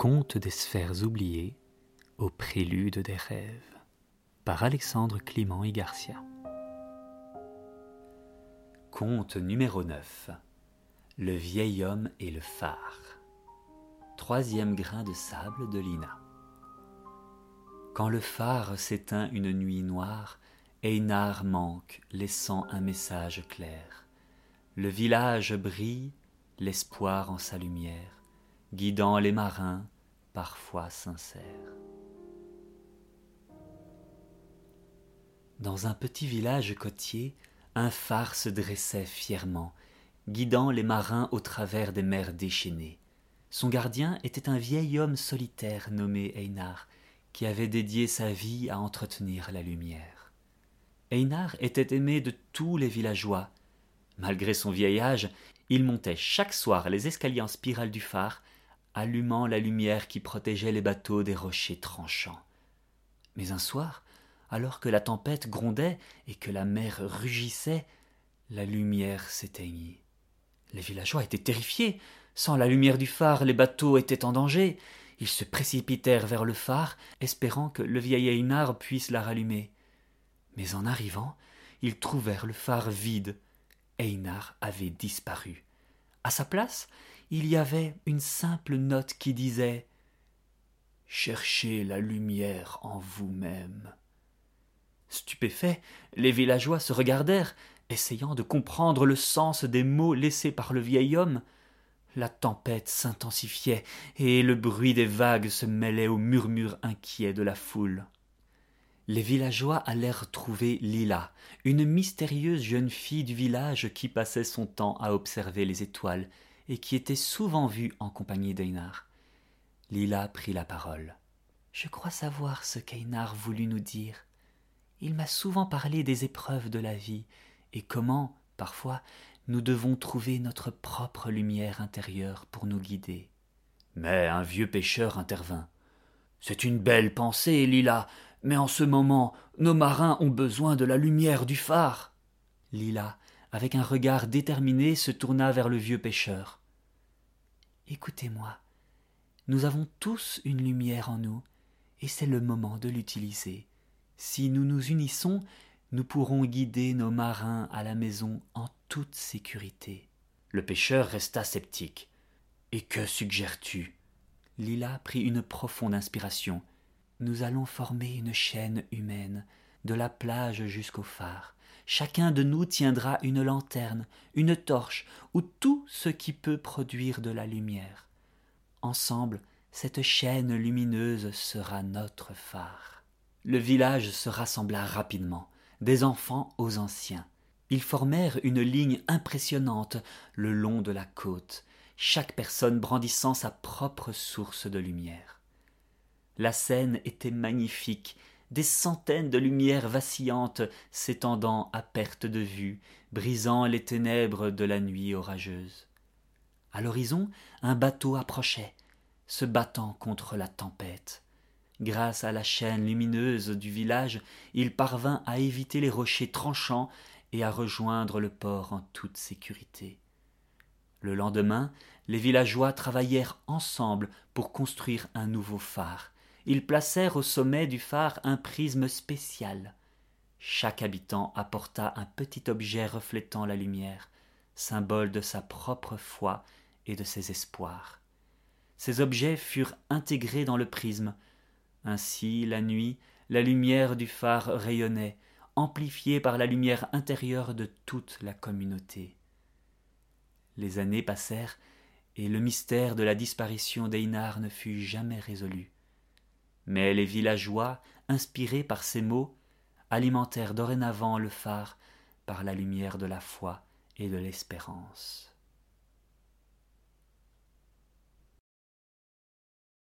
Conte des sphères oubliées au prélude des rêves par Alexandre Clément et Garcia. Conte numéro 9 Le vieil homme et le phare. Troisième grain de sable de Lina. Quand le phare s'éteint une nuit noire, Einar manque, laissant un message clair. Le village brille, l'espoir en sa lumière guidant les marins, parfois sincères. Dans un petit village côtier, un phare se dressait fièrement, guidant les marins au travers des mers déchaînées. Son gardien était un vieil homme solitaire nommé Einar, qui avait dédié sa vie à entretenir la lumière. Einar était aimé de tous les villageois. Malgré son vieil âge, il montait chaque soir les escaliers en spirale du phare allumant la lumière qui protégeait les bateaux des rochers tranchants. Mais un soir, alors que la tempête grondait et que la mer rugissait, la lumière s'éteignit. Les villageois étaient terrifiés. Sans la lumière du phare, les bateaux étaient en danger. Ils se précipitèrent vers le phare, espérant que le vieil Einar puisse la rallumer. Mais en arrivant, ils trouvèrent le phare vide. Einar avait disparu. À sa place, il y avait une simple note qui disait Cherchez la lumière en vous-même. Stupéfaits, les villageois se regardèrent, essayant de comprendre le sens des mots laissés par le vieil homme. La tempête s'intensifiait, et le bruit des vagues se mêlait au murmure inquiet de la foule. Les villageois allèrent trouver Lila, une mystérieuse jeune fille du village qui passait son temps à observer les étoiles et qui était souvent vue en compagnie d'Einar. Lila prit la parole. Je crois savoir ce qu'Einar voulut nous dire. Il m'a souvent parlé des épreuves de la vie et comment, parfois, nous devons trouver notre propre lumière intérieure pour nous guider. Mais un vieux pêcheur intervint. C'est une belle pensée, Lila, mais en ce moment, nos marins ont besoin de la lumière du phare. Lila, avec un regard déterminé, se tourna vers le vieux pêcheur. Écoutez-moi, nous avons tous une lumière en nous, et c'est le moment de l'utiliser. Si nous nous unissons, nous pourrons guider nos marins à la maison en toute sécurité. Le pêcheur resta sceptique. Et que suggères-tu? Lila prit une profonde inspiration. Nous allons former une chaîne humaine, de la plage jusqu'au phare. Chacun de nous tiendra une lanterne, une torche, ou tout ce qui peut produire de la lumière. Ensemble, cette chaîne lumineuse sera notre phare. Le village se rassembla rapidement, des enfants aux anciens. Ils formèrent une ligne impressionnante le long de la côte, chaque personne brandissant sa propre source de lumière. La scène était magnifique des centaines de lumières vacillantes s'étendant à perte de vue, brisant les ténèbres de la nuit orageuse. À l'horizon, un bateau approchait, se battant contre la tempête. Grâce à la chaîne lumineuse du village, il parvint à éviter les rochers tranchants et à rejoindre le port en toute sécurité. Le lendemain, les villageois travaillèrent ensemble pour construire un nouveau phare, ils placèrent au sommet du phare un prisme spécial. Chaque habitant apporta un petit objet reflétant la lumière, symbole de sa propre foi et de ses espoirs. Ces objets furent intégrés dans le prisme. Ainsi, la nuit, la lumière du phare rayonnait, amplifiée par la lumière intérieure de toute la communauté. Les années passèrent, et le mystère de la disparition d'Einar ne fut jamais résolu. Mais les villageois, inspirés par ces mots, alimentèrent dorénavant le phare par la lumière de la foi et de l'espérance.